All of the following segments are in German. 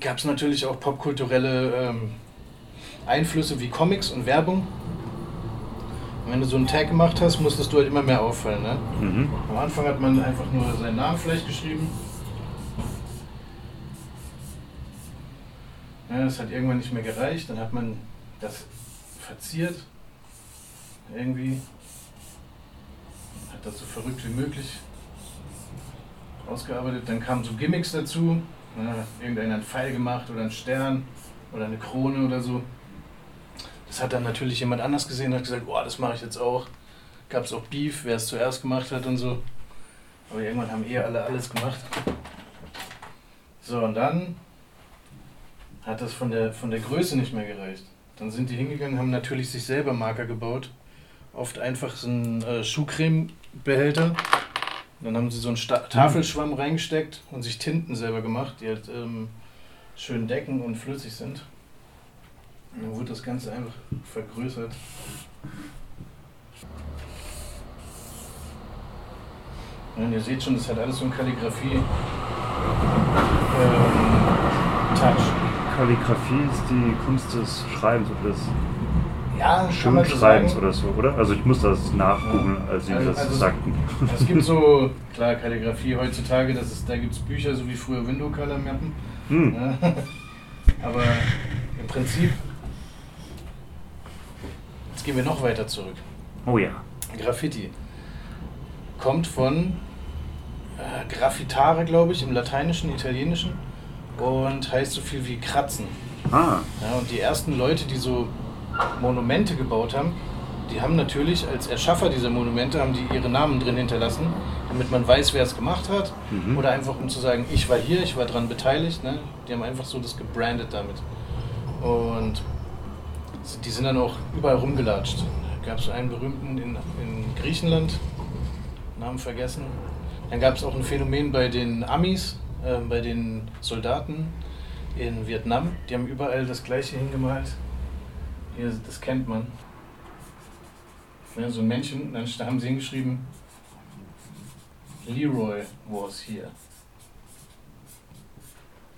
gab es natürlich auch popkulturelle ähm, Einflüsse wie Comics und Werbung. Und wenn du so einen Tag gemacht hast, musstest du halt immer mehr auffallen. Ne? Mhm. Am Anfang hat man einfach nur seinen Namen vielleicht geschrieben. Ja, das hat irgendwann nicht mehr gereicht. Dann hat man das verziert. Irgendwie. Hat das so verrückt wie möglich ausgearbeitet. Dann kamen so Gimmicks dazu. Ja, irgendeiner einen Pfeil gemacht oder einen Stern oder eine Krone oder so. Das hat dann natürlich jemand anders gesehen und hat gesagt, oh, das mache ich jetzt auch. Gab es auch Beef, wer es zuerst gemacht hat und so. Aber irgendwann haben eh alle alles gemacht. So, und dann hat das von der, von der Größe nicht mehr gereicht. Dann sind die hingegangen, haben natürlich sich selber Marker gebaut. Oft einfach so einen äh, Schuhcremebehälter. Dann haben sie so einen Sta Tafelschwamm reingesteckt und sich Tinten selber gemacht, die halt ähm, schön decken und flüssig sind. Und dann wurde das Ganze einfach vergrößert. Und ihr seht schon, das hat alles so ein Kalligrafie ähm. Kalligrafie ist die Kunst des Schreibens oder des Ja, so Schönschreibens sagen. oder so, oder? Also ich muss das nachgoogeln, als Sie Also- das also- sagten. Es gibt so, klar, Kalligrafie heutzutage, das ist, da gibt es Bücher, so wie früher Window-Color-Mappen. Hm. Ja. Aber im Prinzip, jetzt gehen wir noch weiter zurück. Oh ja. Graffiti kommt von äh, Graffitare, glaube ich, im Lateinischen, Italienischen und heißt so viel wie kratzen. Ah, Ja, und die ersten Leute, die so Monumente gebaut haben, die haben natürlich als Erschaffer dieser Monumente haben die ihre Namen drin hinterlassen, damit man weiß, wer es gemacht hat. Mhm. Oder einfach um zu sagen, ich war hier, ich war dran beteiligt. Ne? Die haben einfach so das gebrandet damit. Und die sind dann auch überall rumgelatscht. Da gab es einen berühmten in, in Griechenland, Namen vergessen. Dann gab es auch ein Phänomen bei den Amis, äh, bei den Soldaten in Vietnam. Die haben überall das gleiche hingemalt. Hier, das kennt man. Ja, so ein Männchen, dann da haben sie hingeschrieben, Leroy was here.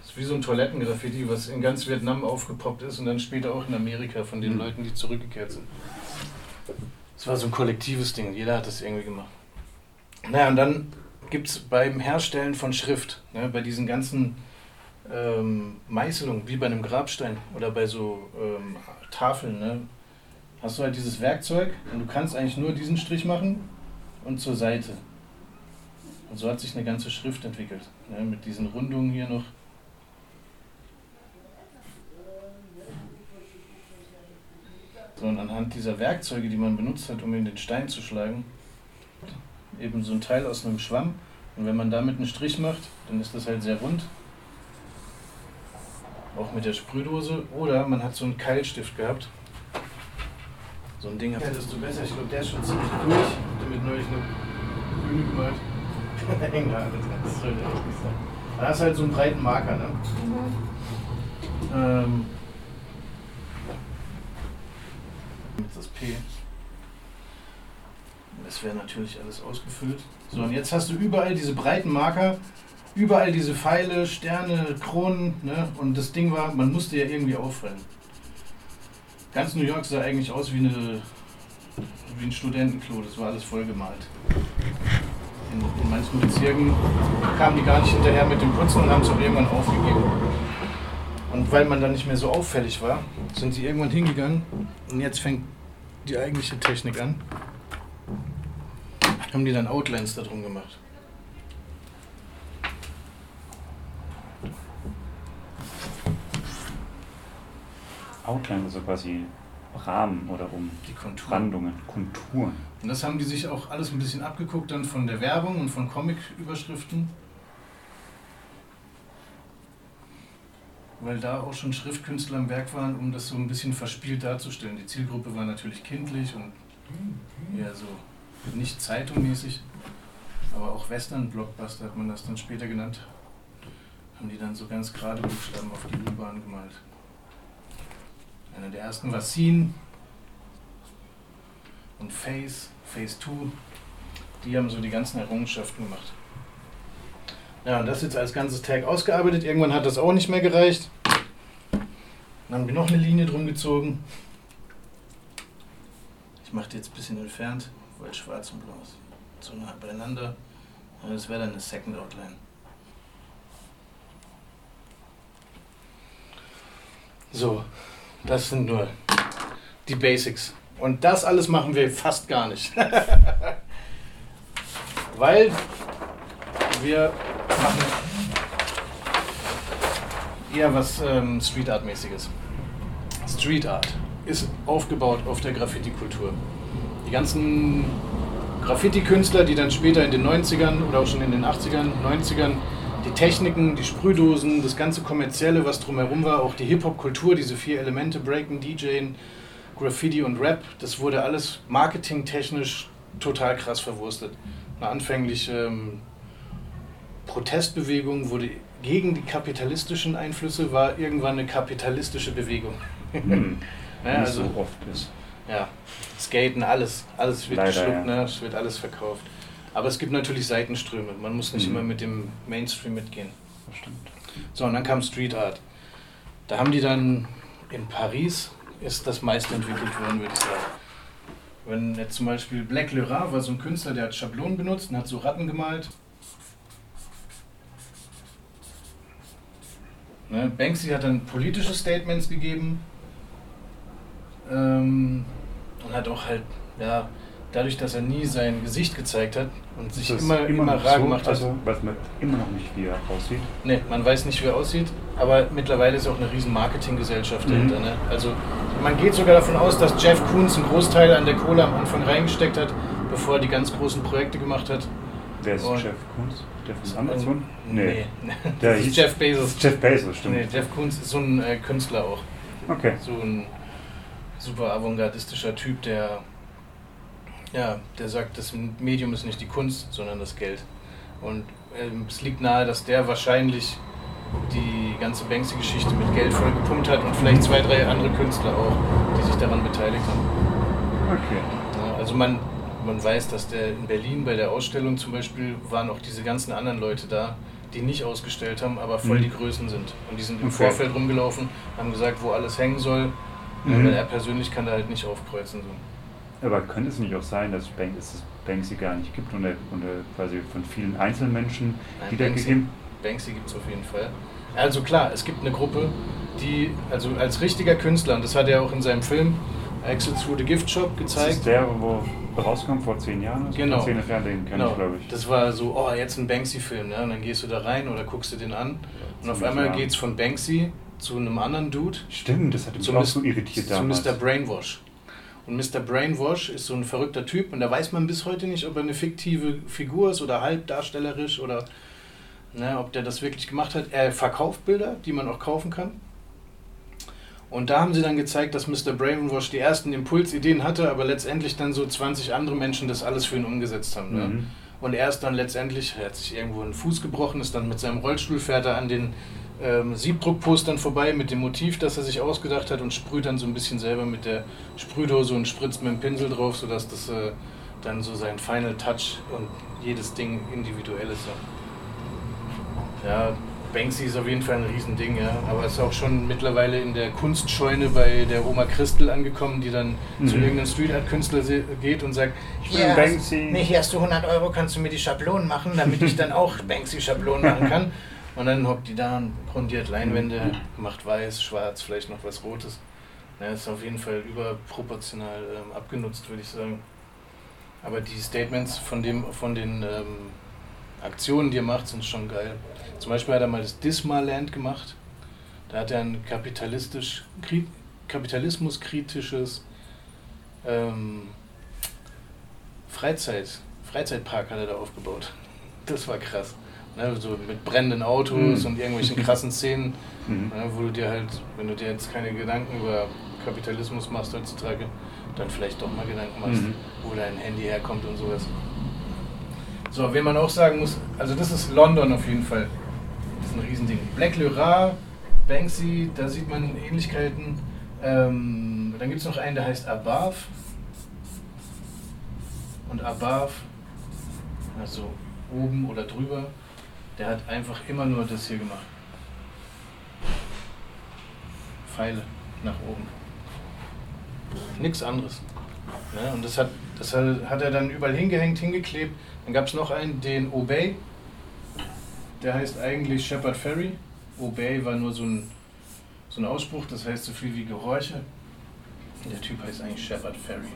Das ist wie so ein Toilettengraffiti, was in ganz Vietnam aufgepoppt ist und dann später auch in Amerika von den Mhm. Leuten, die zurückgekehrt sind. Das war so ein kollektives Ding, jeder hat das irgendwie gemacht. Naja, und dann gibt es beim Herstellen von Schrift, ne, bei diesen ganzen ähm, Meißelungen, wie bei einem Grabstein oder bei so ähm, Tafeln, ne, hast du halt dieses Werkzeug und du kannst eigentlich nur diesen Strich machen und zur Seite. Und so hat sich eine ganze Schrift entwickelt, ne, mit diesen Rundungen hier noch. So, und anhand dieser Werkzeuge, die man benutzt hat, um in den Stein zu schlagen, eben so ein Teil aus einem Schwamm. Und wenn man damit einen Strich macht, dann ist das halt sehr rund. Auch mit der Sprühdose. Oder man hat so einen Keilstift gehabt. So ein Ding ja, desto besser. Ich glaube, der ist schon ziemlich durch. Ich damit neulich eine Bühne gemalt. ja, das echt nicht sein. Da hast du halt so einen breiten Marker, ne? Ähm, mit das P. Das wäre natürlich alles ausgefüllt. So, und jetzt hast du überall diese breiten Marker, überall diese Pfeile, Sterne, Kronen, ne? Und das Ding war, man musste ja irgendwie auffallen. Ganz New York sah eigentlich aus wie, eine, wie ein Studentenklo, das war alles vollgemalt. In, in manchen Bezirken kamen die gar nicht hinterher mit dem Putzen und haben es auch irgendwann aufgegeben. Und weil man dann nicht mehr so auffällig war, sind sie irgendwann hingegangen und jetzt fängt die eigentliche Technik an. Haben die dann Outlines da drum gemacht. Outline, also quasi Rahmen oder um Die Konturen. Randungen, Konturen. Und das haben die sich auch alles ein bisschen abgeguckt dann von der Werbung und von Comic-Überschriften. Weil da auch schon Schriftkünstler am Werk waren, um das so ein bisschen verspielt darzustellen. Die Zielgruppe war natürlich kindlich und eher so nicht zeitungmäßig, aber auch Western-Blockbuster hat man das dann später genannt. Haben die dann so ganz gerade Buchstaben auf die U-Bahn gemalt. Einer der ersten war Scene und Phase, Phase 2, die haben so die ganzen Errungenschaften gemacht. Ja, und das jetzt als ganzes Tag ausgearbeitet. Irgendwann hat das auch nicht mehr gereicht. Dann haben wir noch eine Linie drum gezogen. Ich mache die jetzt ein bisschen entfernt, weil schwarz und blau ist. So nah beieinander. Das wäre dann eine Second Outline. So, das sind nur die Basics. Und das alles machen wir fast gar nicht. Weil wir machen eher was ähm, Street Art mäßiges. Street Art ist aufgebaut auf der Graffiti-Kultur. Die ganzen Graffiti-Künstler, die dann später in den 90ern oder auch schon in den 80ern, 90ern die Techniken, die Sprühdosen, das ganze Kommerzielle, was drumherum war, auch die Hip-Hop-Kultur, diese vier Elemente, Breaken, DJing, Graffiti und Rap, das wurde alles marketingtechnisch total krass verwurstet. Eine anfängliche ähm, Protestbewegung wurde gegen die kapitalistischen Einflüsse, war irgendwann eine kapitalistische Bewegung. Hm. Ja, Nicht also, so oft ist. ja, Skaten, alles, alles wird Leider, geschluckt, ja. ne? es wird alles verkauft. Aber es gibt natürlich Seitenströme, man muss nicht Mhm. immer mit dem Mainstream mitgehen. Das stimmt. So, und dann kam Street Art. Da haben die dann in Paris, ist das meist entwickelt worden, würde ich sagen. Wenn jetzt zum Beispiel Black Lerat war so ein Künstler, der hat Schablonen benutzt und hat so Ratten gemalt. Ne? Banksy hat dann politische Statements gegeben ähm, und hat auch halt, ja, dadurch, dass er nie sein Gesicht gezeigt hat und sich Das ist immer, immer, noch rar so, gemacht hat. Also, weiß man immer noch nicht, wie er aussieht. Ne, man weiß nicht, wie er aussieht, aber mittlerweile ist auch eine riesen Marketinggesellschaft Mhm. dahinter. Ne? Also man geht sogar davon aus, dass Jeff Koons einen Großteil an der Kohle am Anfang reingesteckt hat, bevor er die ganz großen Projekte gemacht hat. Wer ist Und- Jeff Koons? Der von Amazon? Nee, Der das ist Jeff Bezos. Jeff Bezos, stimmt. Nee, Jeff Koons ist so ein äh, Künstler auch. Okay. So ein super avantgardistischer Typ, der ja, der sagt, das Medium ist nicht die Kunst, sondern das Geld. Und ähm, es liegt nahe, dass der wahrscheinlich die ganze Banksy-Geschichte mit Geld vollgepumpt hat und vielleicht zwei, drei andere Künstler auch, die sich daran beteiligt haben. Okay. Ja, also man, man weiß, dass der in Berlin bei der Ausstellung zum Beispiel waren auch diese ganzen anderen Leute da, die nicht ausgestellt haben, aber voll Mhm. die Größen sind. Und die sind im Okay. Vorfeld rumgelaufen, haben gesagt, wo alles hängen soll. Mhm. Weil er persönlich kann da halt nicht aufkreuzen. So. Aber könnte es nicht auch sein, dass, Bank, dass es Banksy gar nicht gibt und er, und er quasi von vielen Einzelmenschen wiedergegeben? Banksy gibt es auf jeden Fall. Also klar, es gibt eine Gruppe, die, also als richtiger Künstler, und das hat er auch in seinem Film Exit Through the Gift Shop Das gezeigt. ist der, wo rauskam vor zehn Jahren? Also Genau. Zehn Jahren, den kenne Genau, ich, glaube ich. das war so, oh, jetzt ein Banksy-Film, ne? Und dann gehst du da rein oder guckst du den an. Und auf einmal warm. geht's von Banksy zu einem anderen Dude, Stimmt, das hat mich auch so irritiert zu damals. Mr. Brainwash. Und Mr. Brainwash ist so ein verrückter Typ und da weiß man bis heute nicht, ob er eine fiktive Figur ist oder halb darstellerisch oder ne, ob der das wirklich gemacht hat. Er verkauft Bilder, die man auch kaufen kann. Und da haben sie dann gezeigt, dass Mr. Brainwash die ersten Impulsideen hatte, aber letztendlich dann so 20 andere Menschen das alles für ihn umgesetzt haben. Ne? Mhm. Und er ist dann letztendlich, er hat sich irgendwo einen Fuß gebrochen, ist dann mit seinem Rollstuhl fährt er an den ähm, Siebdruckpostern vorbei mit dem Motiv, das er sich ausgedacht hat und sprüht dann so ein bisschen selber mit der Sprühdose und spritzt mit dem Pinsel drauf, sodass das äh, dann so sein Final Touch und jedes Ding individuell ist. Ja. ja, Banksy ist auf jeden Fall ein Riesending, ja. Aber ist auch schon mittlerweile in der Kunstscheune bei der Oma Christel angekommen, die dann zu Mhm. irgendeinem Street Art Künstler geht und sagt, bin hier, Banksy. Hast, nee, hier hast du 100 Euro, kannst du mir die Schablonen machen, damit ich dann auch Banksy-Schablonen machen kann. Und dann hockt die da und grundiert Leinwände, macht weiß, schwarz, vielleicht noch was Rotes. Ja, ist auf jeden Fall überproportional ähm, abgenutzt, würde ich sagen. Aber die Statements von, dem, von den ähm, Aktionen, die er macht, sind schon geil. Zum Beispiel hat er mal das Dismaland gemacht. Da hat er ein kapitalistisch, kri kapitalismuskritisches ähm, Freizeit, Freizeitpark hat er da aufgebaut. Das war krass. Ne, so mit brennenden Autos Mhm. und irgendwelchen krassen Szenen, Mhm. ne, wo du dir halt, wenn du dir jetzt keine Gedanken über Kapitalismus machst heutzutage, dann vielleicht doch mal Gedanken machst, Mhm. wo dein Handy herkommt und sowas. So, wen man auch sagen muss, also das ist London auf jeden Fall. Das ist ein Riesending. Black Lyra, Banksy, da sieht man Ähnlichkeiten. Ähm, dann gibt es noch einen, der heißt Above. Und Above, also oben oder drüber. Der hat einfach immer nur das hier gemacht. Pfeile nach oben. Nichts anderes. Ne? Und das hat, das hat er dann überall hingehängt, hingeklebt. Dann gab es noch einen, den Obey. Der heißt eigentlich Shepard Ferry. Obey war nur so ein, so ein Ausspruch, das heißt so viel wie Gehorche. Der Typ heißt eigentlich Shepard Ferry.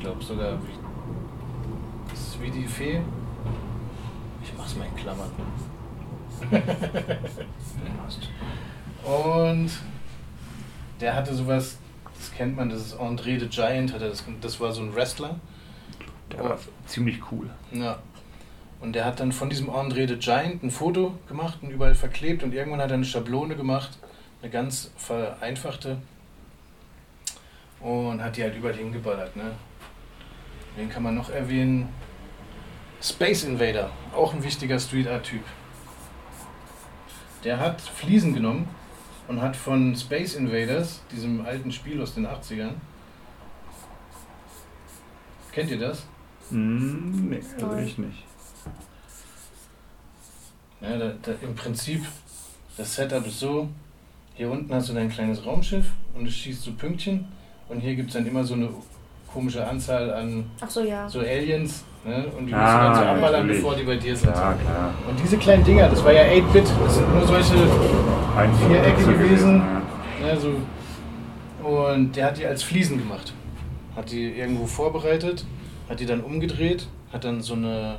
Ich glaube sogar, das ist wie die Fee. Ich mach's mal in Klammern. Und der hatte sowas, das kennt man, das ist André the Giant, hatte das, das war so ein Wrestler. Der war ziemlich cool. Ja. Und der hat dann von diesem André the Giant ein Foto gemacht und überall verklebt und irgendwann hat er eine Schablone gemacht, eine ganz vereinfachte und hat die halt überall hingeballert. Ne? Wen kann man noch erwähnen? Space Invader, auch ein wichtiger Street Art Typ. Der hat Fliesen genommen und hat von Space Invaders, diesem alten Spiel aus den 80ern, kennt ihr das? Mm, nee, also ich nicht. Ja, da, da, Im Prinzip, das Setup ist so, hier unten hast du dein kleines Raumschiff und es schießt so Pünktchen und hier gibt es dann immer so eine komische Anzahl an so, ja. so Aliens ne? und die ah, musst du dann so abballern, natürlich. bevor die bei dir sind. Ja, klar. Und diese kleinen Dinger, das war ja 8-Bit, das sind nur solche Ein Vierecke so gewesen. ja. Ne, so. Und der hat die als Fliesen gemacht. Hat die irgendwo vorbereitet, hat die dann umgedreht, hat dann so eine,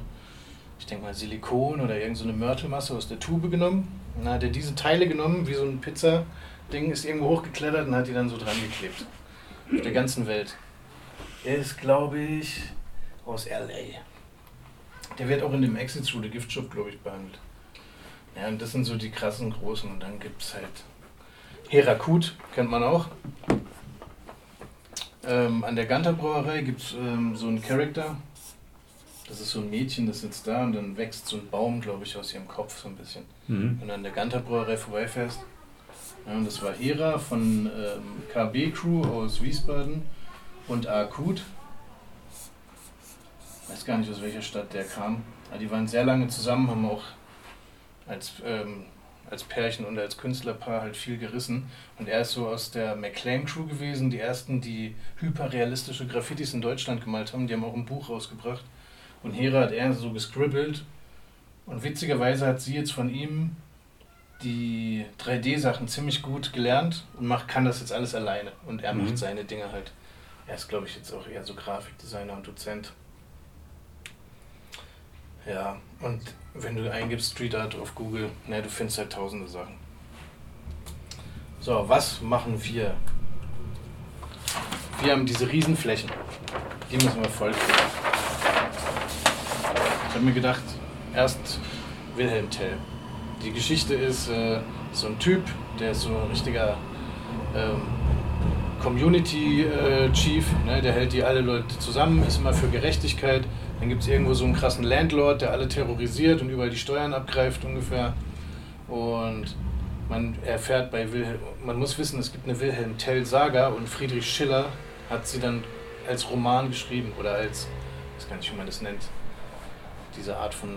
ich denke mal Silikon oder irgendeine so eine Mörtelmasse aus der Tube genommen. Und dann hat er diese Teile genommen, wie so ein Pizza-Ding, ist irgendwo hochgeklettert und hat die dann so dran geklebt. Auf der ganzen Welt. Ist, glaube ich, aus L.A. Der wird auch in dem Exit Through the Gift Shop, glaube ich, behandelt. Ja, und das sind so die krassen Großen. Und dann gibt es halt Herakut, kennt man auch. Ähm, an der Ganter Brauerei gibt es ähm, so einen Charakter. Das ist so ein Mädchen, das sitzt da und dann wächst so ein Baum, glaube ich, aus ihrem Kopf so ein bisschen. Mhm. Wenn du an der Ganter Brauerei vorbeifährst. Ja, und das war Hera von ähm, KB Crew aus Wiesbaden und Akut. Weiß gar nicht, aus welcher Stadt der kam. Aber die waren sehr lange zusammen, haben auch als, ähm, als Pärchen und als Künstlerpaar halt viel gerissen. Und er ist so aus der McLean Crew gewesen, die ersten, die hyperrealistische Graffitis in Deutschland gemalt haben. Die haben auch ein Buch rausgebracht. Und Hera hat er so gescribbelt. Und witzigerweise hat sie jetzt von ihm die 3D-Sachen ziemlich gut gelernt und macht, kann das jetzt alles alleine. Und er Mhm. macht seine Dinge halt. Er ist, glaube ich, jetzt auch eher so Grafikdesigner und Dozent. Ja, und wenn du eingibst Street Art auf Google, ne, du findest halt tausende Sachen. So, was machen wir? Wir haben diese Riesenflächen. Die müssen wir voll kriegen. Ich habe mir gedacht, erst Wilhelm Tell. Die Geschichte ist äh, so ein Typ, der ist so ein richtiger ähm, Community äh, Chief, ne, der hält die alle Leute zusammen, ist immer für Gerechtigkeit. Dann gibt es irgendwo so einen krassen Landlord, der alle terrorisiert und überall die Steuern abgreift ungefähr. Und man erfährt bei Wilhelm, man muss wissen, es gibt eine Wilhelm Tell Saga und Friedrich Schiller hat sie dann als Roman geschrieben oder als, ich weiß gar nicht, wie man das nennt, diese Art von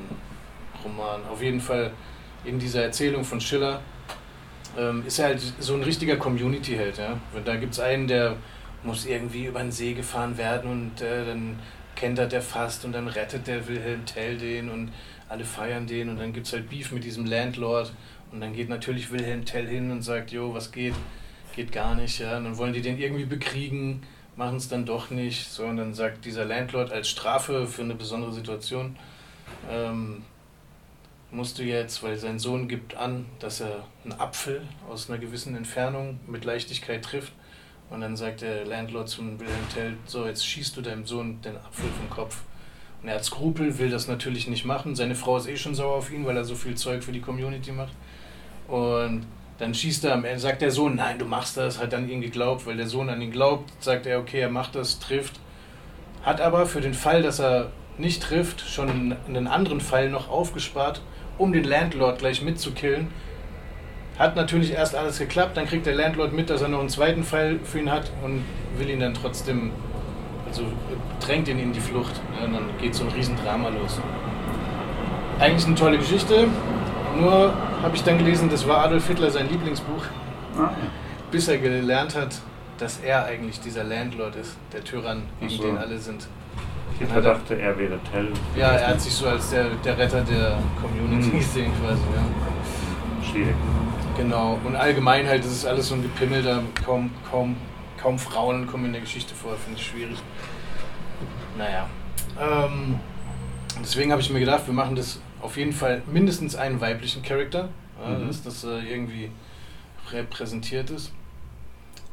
Roman. Auf jeden Fall in dieser Erzählung von Schiller ähm, ist er halt so ein richtiger Community-Held. Ja? Da gibt es einen, der muss irgendwie über den See gefahren werden und äh, dann kentert der fast und dann rettet der Wilhelm Tell den und alle feiern den und dann gibt es halt Beef mit diesem Landlord und dann geht natürlich Wilhelm Tell hin und sagt, jo, was geht? Geht gar nicht, ja. Und dann wollen die den irgendwie bekriegen, machen es dann doch nicht. So, und dann sagt dieser Landlord als Strafe für eine besondere Situation, ähm, musst du jetzt, weil sein Sohn gibt an, dass er einen Apfel aus einer gewissen Entfernung mit Leichtigkeit trifft. Und dann sagt der Landlord zum Wilhelm Tell, so jetzt schießt du deinem Sohn den Apfel vom Kopf. Und er hat Skrupel, will das natürlich nicht machen. Seine Frau ist eh schon sauer auf ihn, weil er so viel Zeug für die Community macht. Und dann schießt er sagt der Sohn, nein, du machst das, hat an ihn geglaubt, weil der Sohn an ihn glaubt, sagt er, okay, er macht das, trifft. Hat aber für den Fall, dass er nicht trifft, schon einen anderen Fall noch aufgespart, um den Landlord gleich mitzukillen. Hat natürlich erst alles geklappt, dann kriegt der Landlord mit, dass er noch einen zweiten Fall für ihn hat und will ihn dann trotzdem so drängt ihn in die Flucht. Ja, und dann geht so ein Riesendrama los. Eigentlich eine tolle Geschichte, nur habe ich dann gelesen, das war Adolf Hitler sein Lieblingsbuch, Ah, bis er gelernt hat, dass er eigentlich dieser Landlord ist, der Tyrann, gegen so. den alle sind. Hitler dachte, er wäre Tell. Ja, er hat sich so als der, der Retter der Community Mhm. gesehen quasi. Ja. Schwierig. Genau, und allgemein halt, das ist alles so ein gepimmelter, kaum, kaum, kaum Frauen kommen in der Geschichte vor, finde ich schwierig. Naja, ähm, deswegen habe ich mir gedacht, wir machen das auf jeden Fall mindestens einen weiblichen Charakter, ja, Mhm. dass das äh, irgendwie repräsentiert ist.